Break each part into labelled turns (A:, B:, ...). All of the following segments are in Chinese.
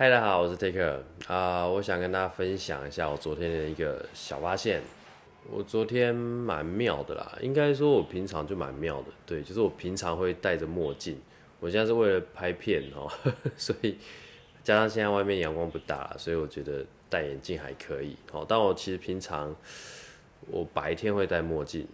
A: 嗨，大家好，我是 Taker 啊、我想跟大家分享一下我昨天的一个小发现。我昨天蛮妙的啦，应该说我平常就蛮妙的，对，就是我平常会戴着墨镜，我现在是为了拍片哦、所以加上现在外面阳光不大，所以我觉得戴眼镜还可以。哦，但我其实平常我白天会戴墨镜，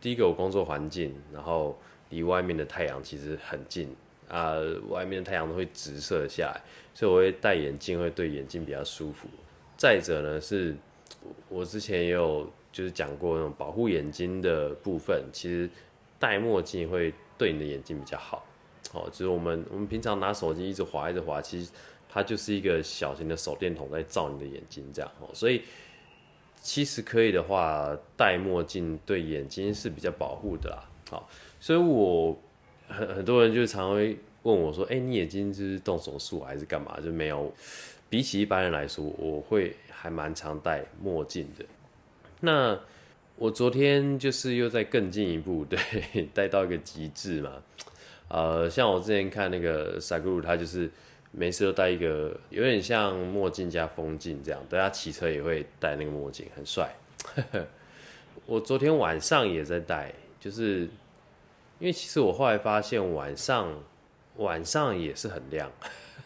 A: 第一个我工作环境，然后离外面的太阳其实很近啊、外面的太阳都会直射下来，所以我会戴眼镜，会对眼睛比较舒服。再者呢，是我之前也有就是讲过那种保护眼睛的部分，其实戴墨镜会对你的眼睛比较好。哦，就是我们我们平常拿手机一直滑一直滑，其实它就是一个小型的手电筒在照你的眼睛这样哦，所以其实可以的话，戴墨镜对眼睛是比较保护的啦。好，所以我很很多人就常会问我说：“哎、你眼睛是动手术还是干嘛？”就没有。比起一般人来说，我会还蛮常戴墨镜的。那我昨天就是又在更进一步，对，戴到一个极致嘛。呃，像我之前看那个 Saguru，他就是每次都戴一个有点像墨镜加风镜这样，对他骑车也会戴那个墨镜，很帅。我昨天晚上也在戴，就是因为其实我后来发现晚上晚上也是很亮，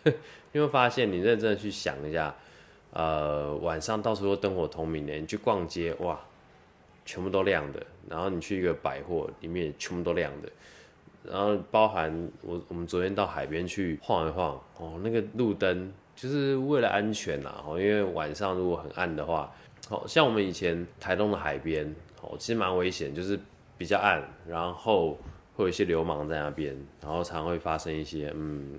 A: 因为发现你认真的去想一下，呃，晚上到处都灯火通明的，你去逛街哇，全部都亮的，然后你去一个百货里面全部都亮的，然后包含我我们昨天到海边去晃一晃，哦，那个路灯就是为了安全啦，哦，因为晚上如果很暗的话，好像我们以前台东的海边，哦，其实蛮危险，就是比较暗，然后会有一些流氓在那边，然后常会发生一些嗯。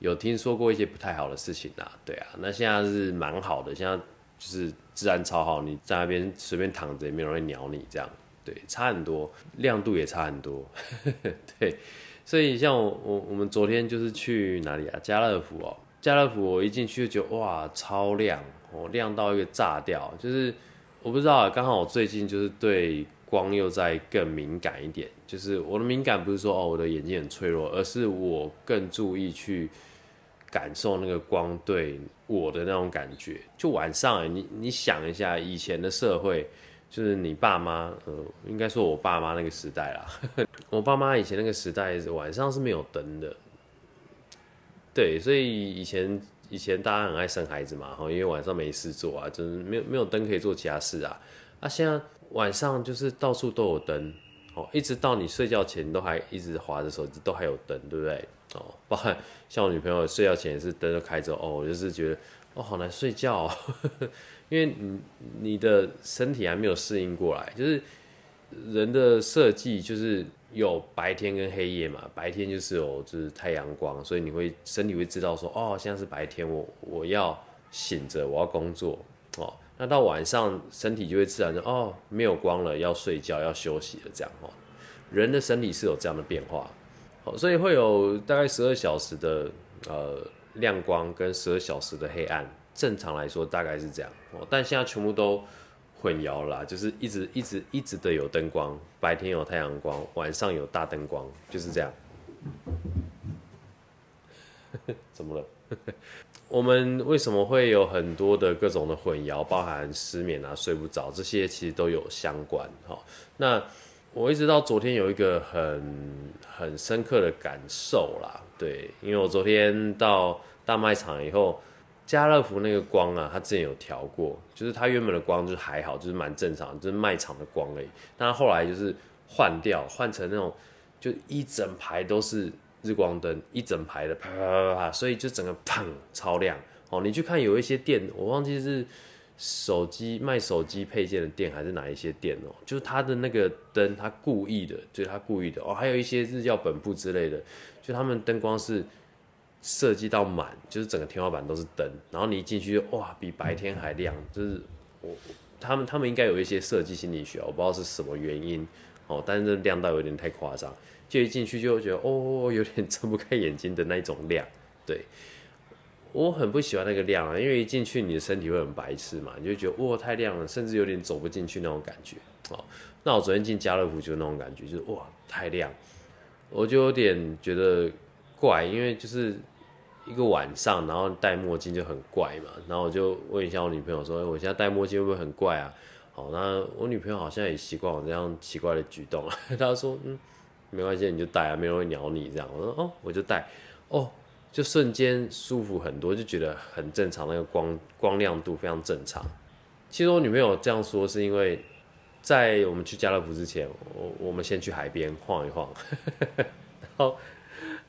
A: 有听说过一些不太好的事情啊，对啊，那现在是蛮好的，现在就是治安超好，你在那边随便躺着也没有人会鸟你，这样，对，差很多，亮度也差很多，对，所以像我我我们昨天就是去哪里啊？家乐福哦，家乐福我一进去就觉得哇超亮哦，亮到一个炸掉，就是我不知道，刚好我最近就是对光又在更敏感一点，就是我的敏感不是说哦我的眼睛很脆弱，而是我更注意去。感受那个光对我的那种感觉，就晚上、你你想一下，以前的社会，就是你爸妈，呃，应该说我爸妈那个时代啦，我爸妈以前那个时代晚上是没有灯的，对，所以以前以前大家很爱生孩子嘛，哈，因为晚上没事做啊，就是没有没有灯可以做其他事啊，啊，现在晚上就是到处都有灯，哦，一直到你睡觉前，都还一直划着手机，都还有灯，对不对？哦，包含像我女朋友睡觉前也是灯都开着，哦，我就是觉得哦好难睡觉、哦，因为你你的身体还没有适应过来，就是人的设计就是有白天跟黑夜嘛，白天就是有就是太阳光，所以你会身体会知道说哦现在是白天，我我要醒着，我要工作哦，那到晚上身体就会自然的哦没有光了，要睡觉要休息了这样哦，人的身体是有这样的变化。好，所以会有大概十二小时的呃亮光跟十二小时的黑暗，正常来说大概是这样哦。但现在全部都混淆了，就是一直一直一直的有灯光，白天有太阳光，晚上有大灯光，就是这样。怎么了？我们为什么会有很多的各种的混淆，包含失眠啊、睡不着这些，其实都有相关。哈，那。我一直到昨天有一个很很深刻的感受啦，对，因为我昨天到大卖场以后，家乐福那个光啊，它之前有调过，就是它原本的光就是还好，就是蛮正常，就是卖场的光而已。但它后来就是换掉，换成那种就一整排都是日光灯，一整排的啪啪啪啪，所以就整个砰超亮哦。你去看有一些店，我忘记是。手机卖手机配件的店还是哪一些店哦？就是它的那个灯，它故意的，就是它故意的哦。还有一些日曜本部之类的，就他们灯光是设计到满，就是整个天花板都是灯，然后你一进去哇，比白天还亮。就是我他们他们应该有一些设计心理学，我不知道是什么原因哦，但是亮到有点太夸张，就一进去就觉得哦，有点睁不开眼睛的那种亮，对。我很不喜欢那个亮啊，因为一进去你的身体会很白痴嘛，你就觉得哇太亮了，甚至有点走不进去那种感觉。哦，那我昨天进家乐福就那种感觉，就是哇太亮，我就有点觉得怪，因为就是一个晚上，然后戴墨镜就很怪嘛。然后我就问一下我女朋友说：“我现在戴墨镜会不会很怪啊？”好，那我女朋友好像也习惯我这样奇怪的举动了。她说：“嗯，没关系，你就戴啊，没人会鸟你这样。”我说：“哦，我就戴。”哦，就瞬间舒服很多，就觉得很正常，那个光光亮度非常正常。其实我女朋友这样说是因为。在我们去家乐福之前，我我们先去海边晃一晃，然后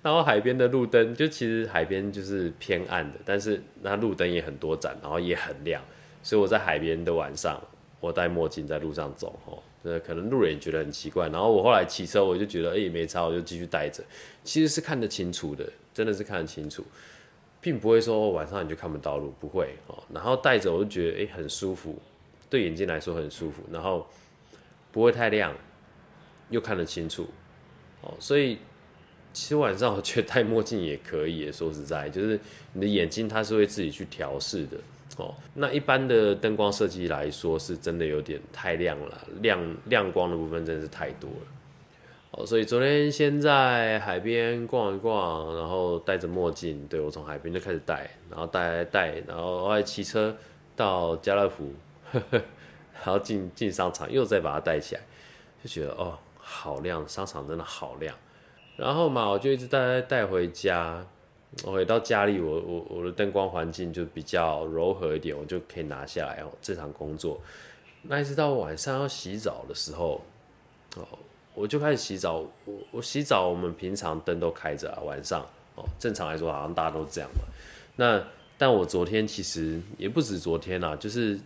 A: 然后海边的路灯就其实海边就是偏暗的，但是那路灯也很多盏，然后也很亮，所以我在海边的晚上，我戴墨镜在路上走，吼，呃，可能路人觉得很奇怪，然后我后来骑车，我就觉得哎没差，我就继续戴着，其实是看得清楚的，真的是看得清楚，并不会说晚上你就看不到路，不会哦，然后戴着我就觉得哎很舒服，对眼睛来说很舒服，然后。不会太亮，又看得清楚，哦，所以其实晚上我觉得戴墨镜也可以。说实在，就是你的眼睛它是会自己去调试的，哦。那一般的灯光设计来说，是真的有点太亮了，亮亮光的部分真的是太多了，哦。所以昨天先在海边逛一逛，然后戴着墨镜，对我从海边就开始戴，然后戴戴，然后后来骑车到家乐福。然后进进商场，又再把它戴起来，就觉得哦，好亮，商场真的好亮。然后嘛，我就一直带带回家。我回到家里，我我我的灯光环境就比较柔和一点，我就可以拿下来哦，正常工作。那一直到晚上要洗澡的时候，哦，我就开始洗澡。我我洗澡，我们平常灯都开着啊，晚上哦，正常来说好像大家都这样嘛。那但我昨天其实也不止昨天啦，就是。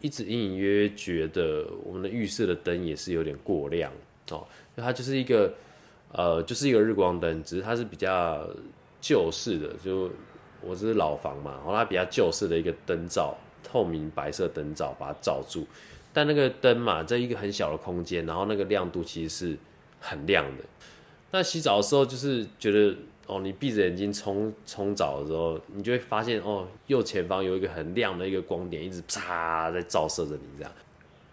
A: 一直隐隐约约觉得我们的浴室的灯也是有点过亮哦，它就是一个呃，就是一个日光灯，只是它是比较旧式的，就我是老房嘛，然后它比较旧式的一个灯罩，透明白色灯罩把它罩住，但那个灯嘛，在一个很小的空间，然后那个亮度其实是很亮的。那洗澡的时候就是觉得。哦，你闭着眼睛冲冲澡的时候，你就会发现哦，右前方有一个很亮的一个光点，一直啪在照射着你这样。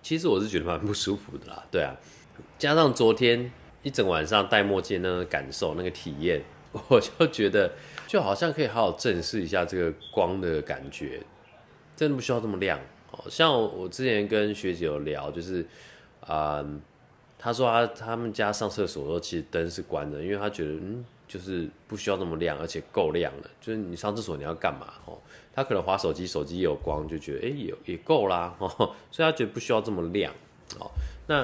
A: 其实我是觉得蛮不舒服的啦，对啊。加上昨天一整晚上戴墨镜那个感受、那个体验，我就觉得就好像可以好好正视一下这个光的感觉，真的不需要这么亮。哦，像我之前跟学姐有聊，就是啊，她说她他们家上厕所的时候其实灯是关的，因为她觉得嗯。就是不需要那么亮，而且够亮了。就是你上厕所你要干嘛？哦，他可能划手机，手机有光就觉得哎，也也够啦。哦，所以他觉得不需要这么亮。哦，那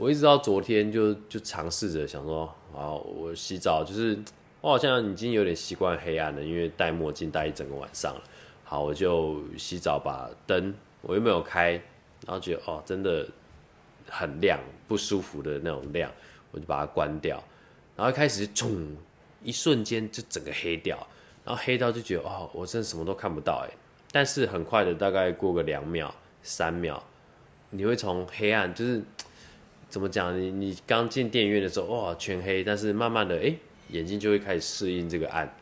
A: 我一直到昨天就就尝试着想说，啊，我洗澡就是我好像已经有点习惯黑暗了，因为戴墨镜戴一整个晚上了。好，我就洗澡把灯我又没有开，然后觉得哦，真的很亮，不舒服的那种亮，我就把它关掉。然后开始，冲，一瞬间就整个黑掉，然后黑到就觉得，哦，我真的什么都看不到哎。但是很快的，大概过个两秒、三秒，你会从黑暗，就是怎么讲？你你刚进电影院的时候，哇，全黑。但是慢慢的，哎，眼睛就会开始适应这个暗，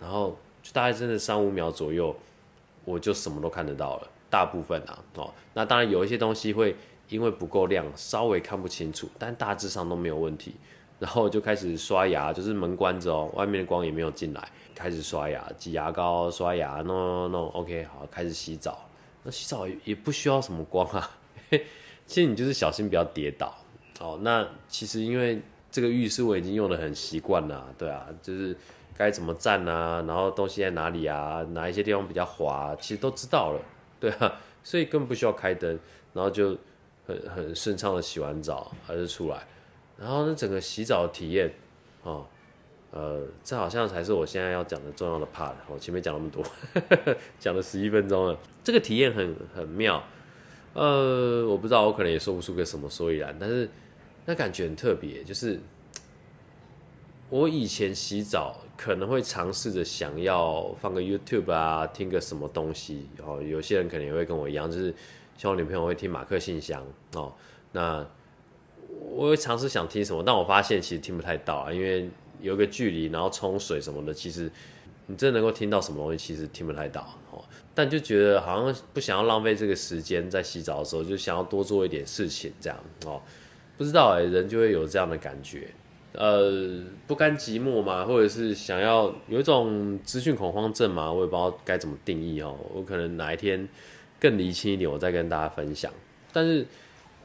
A: 然后就大概真的三五秒左右，我就什么都看得到了。大部分啊，哦，那当然有一些东西会因为不够亮，稍微看不清楚，但大致上都没有问题。然后就开始刷牙，就是门关着哦，外面的光也没有进来，开始刷牙，挤牙膏、刷牙，弄弄弄，OK，好，开始洗澡。那洗澡也不需要什么光啊，其实你就是小心不要跌倒哦。那其实因为这个浴室我已经用的很习惯了，对啊，就是该怎么站啊，然后东西在哪里啊，哪一些地方比较滑，其实都知道了，对啊，所以根本不需要开灯，然后就很很顺畅的洗完澡还是出来。然后呢，整个洗澡体验，哦，呃，这好像才是我现在要讲的重要的 part。我前面讲那么多，讲了十一分钟了，这个体验很很妙。呃，我不知道，我可能也说不出个什么所以然，但是那感觉很特别。就是我以前洗澡可能会尝试着想要放个 YouTube 啊，听个什么东西。然后有些人可能也会跟我一样，就是像我女朋友会听马克信箱哦，那。我会尝试想听什么，但我发现其实听不太到啊，因为有个距离，然后冲水什么的，其实你真的能够听到什么东西，其实听不太到哦。但就觉得好像不想要浪费这个时间在洗澡的时候，就想要多做一点事情这样哦。不知道哎，人就会有这样的感觉。呃不甘寂寞嘛，或者是想要有一种资讯恐慌症嘛，我也不知道该怎么定义哦。我可能哪一天更厘清一点，我再跟大家分享。但是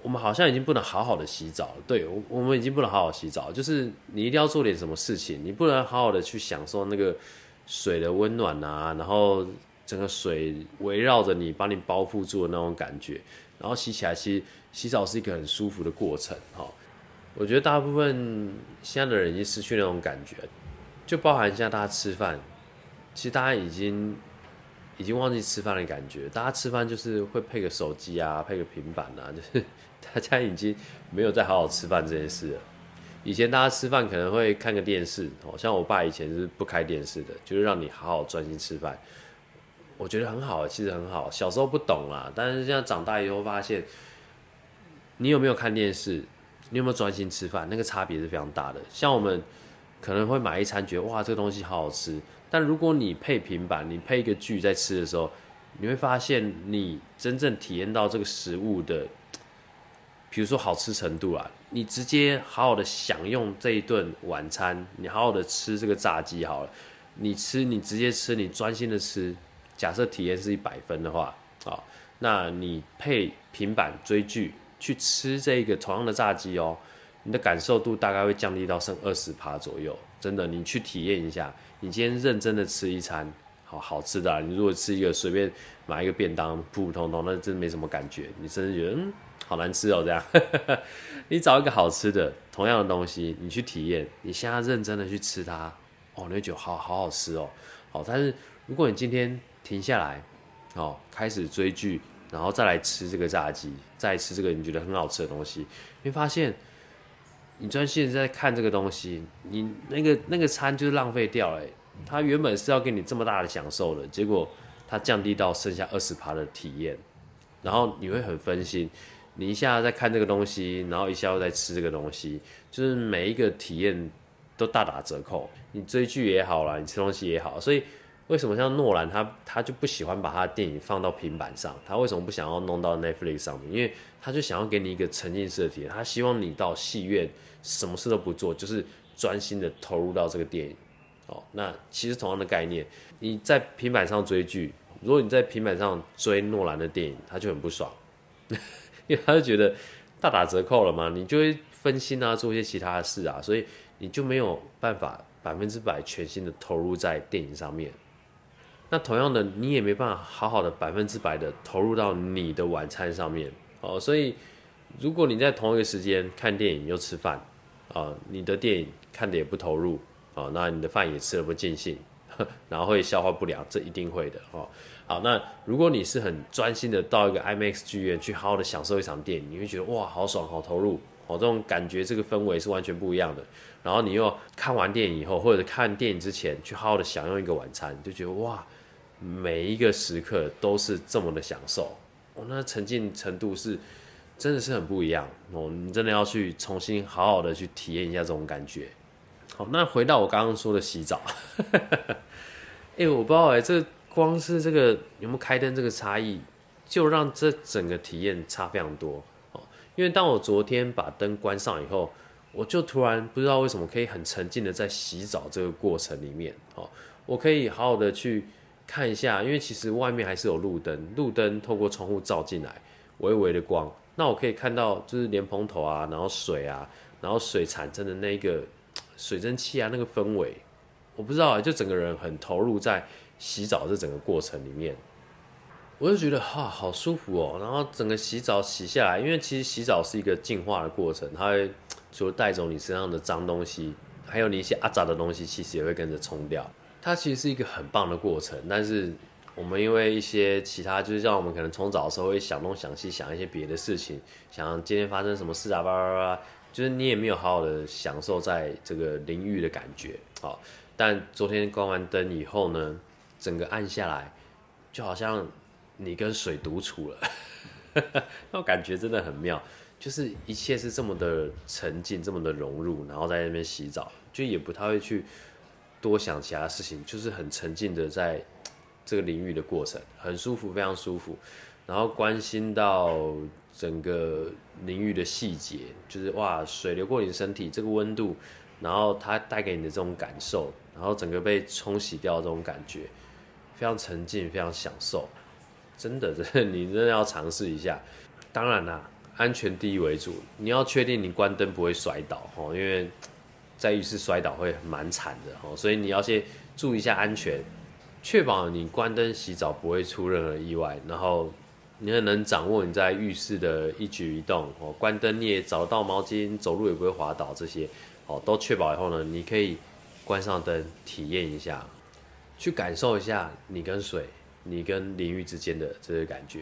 A: 我们好像已经不能好好的洗澡，对我我们已经不能好好洗澡，就是你一定要做点什么事情，你不能好好的去享受那个水的温暖啊，然后整个水围绕着你，把你包覆住的那种感觉，然后洗起来其实洗澡是一个很舒服的过程，哈。我觉得大部分现在的人已经失去那种感觉，就包含现在大家吃饭，其实大家已经已经忘记吃饭的感觉。大家吃饭就是会配个手机啊，配个平板啊，就是大家已经没有再好好吃饭这件事了。以前大家吃饭可能会看个电视，哦，像我爸以前是不开电视的，就是让你好好专心吃饭。我觉得很好，其实很好。小时候不懂啦，但是现在长大以后发现，你有没有看电视？你有没有专心吃饭？那个差别是非常大的。像我们可能会买一餐，觉得哇，这个东西好好吃。但如果你配平板，你配一个剧在吃的时候，你会发现你真正体验到这个食物的，比如说好吃程度啊，你直接好好的享用这一顿晚餐，你好好的吃这个炸鸡好了，你吃你直接吃，你专心的吃。假设体验是一百分的话，啊，那你配平板追剧。去吃这个同样的炸鸡哦，你的感受度大概会降低到剩二十趴左右。真的，你去体验一下，你今天认真的吃一餐好好吃的，你如果吃一个随便买一个便当，普普通通，那真没什么感觉。你甚至觉得嗯，好难吃哦这样。你找一个好吃的同样的东西，你去体验，你现在认真的去吃它，哦，你会觉好好好吃哦。好，但是如果你今天停下来，哦，开始追剧。然后再来吃这个炸鸡，再吃这个你觉得很好吃的东西，你会发现，你专心在看这个东西，你那个那个餐就是浪费掉了。它原本是要给你这么大的享受的，结果它降低到剩下二十趴的体验，然后你会很分心。你一下在看这个东西，然后一下又在吃这个东西，就是每一个体验都大打折扣。你追剧也好啦，你吃东西也好，所以。为什么像诺兰他他就不喜欢把他的电影放到平板上？他为什么不想要弄到 Netflix 上面？因为他就想要给你一个沉浸式的体验，他希望你到戏院什么事都不做，就是专心的投入到这个电影。哦，那其实同样的概念，你在平板上追剧，如果你在平板上追诺兰的电影，他就很不爽，因为他就觉得大打折扣了嘛，你就会分心啊，做一些其他的事啊，所以你就没有办法百分之百全心的投入在电影上面。那同样的，你也没办法好好的百分之百的投入到你的晚餐上面哦。所以，如果你在同一个时间看电影又吃饭，啊，你的电影看的也不投入，啊，那你的饭也吃的不尽兴，然后会消化不良，这一定会的哦。好，那如果你是很专心的到一个 IMAX 剧院去好好的享受一场电影，你会觉得哇，好爽，好投入，哦，这种感觉，这个氛围是完全不一样的。然后你又看完电影以后，或者看电影之前去好好的享用一个晚餐，就觉得哇。每一个时刻都是这么的享受，哦，那沉浸程度是真的是很不一样哦，你真的要去重新好好的去体验一下这种感觉。好，那回到我刚刚说的洗澡，哎，我不知道哎，这光是这个有没有开灯这个差异，就让这整个体验差非常多哦。因为当我昨天把灯关上以后，我就突然不知道为什么可以很沉浸的在洗澡这个过程里面哦，我可以好好的去。看一下，因为其实外面还是有路灯，路灯透过窗户照进来，微微的光，那我可以看到就是莲蓬头啊，然后水啊，然后水产生的那个水蒸气啊，那个氛围，我不知道啊，就整个人很投入在洗澡这整个过程里面，我就觉得哈好舒服哦，然后整个洗澡洗下来，因为其实洗澡是一个净化的过程，它会除了带走你身上的脏东西，还有你一些阿杂的东西，其实也会跟着冲掉。它其实是一个很棒的过程，但是我们因为一些其他，就是像我们可能从早的时候会想东想西，想一些别的事情，想今天发生什么事啊，叭叭叭，就是你也没有好好的享受在这个淋浴的感觉，好。但昨天关完灯以后呢，整个暗下来，就好像你跟水独处了，那感觉真的很妙，就是一切是这么的沉浸，这么的融入，然后在那边洗澡，就也不太会去。多想其他事情，就是很沉浸的在这个淋浴的过程，很舒服，非常舒服。然后关心到整个淋浴的细节，就是哇，水流过你的身体，这个温度，然后它带给你的这种感受，然后整个被冲洗掉这种感觉，非常沉浸，非常享受，真的，真的，你真的要尝试一下。当然啦，安全第一为主，你要确定你关灯不会摔倒哦，因为在浴室摔倒会蛮惨的哦，所以你要先注意一下安全，确保你关灯洗澡不会出任何意外，然后你很能掌握你在浴室的一举一动哦，关灯你也找到毛巾，走路也不会滑倒这些。哦，都确保以后呢，你可以关上灯，体验一下，去感受一下你跟水、你跟淋浴之间的这个感觉。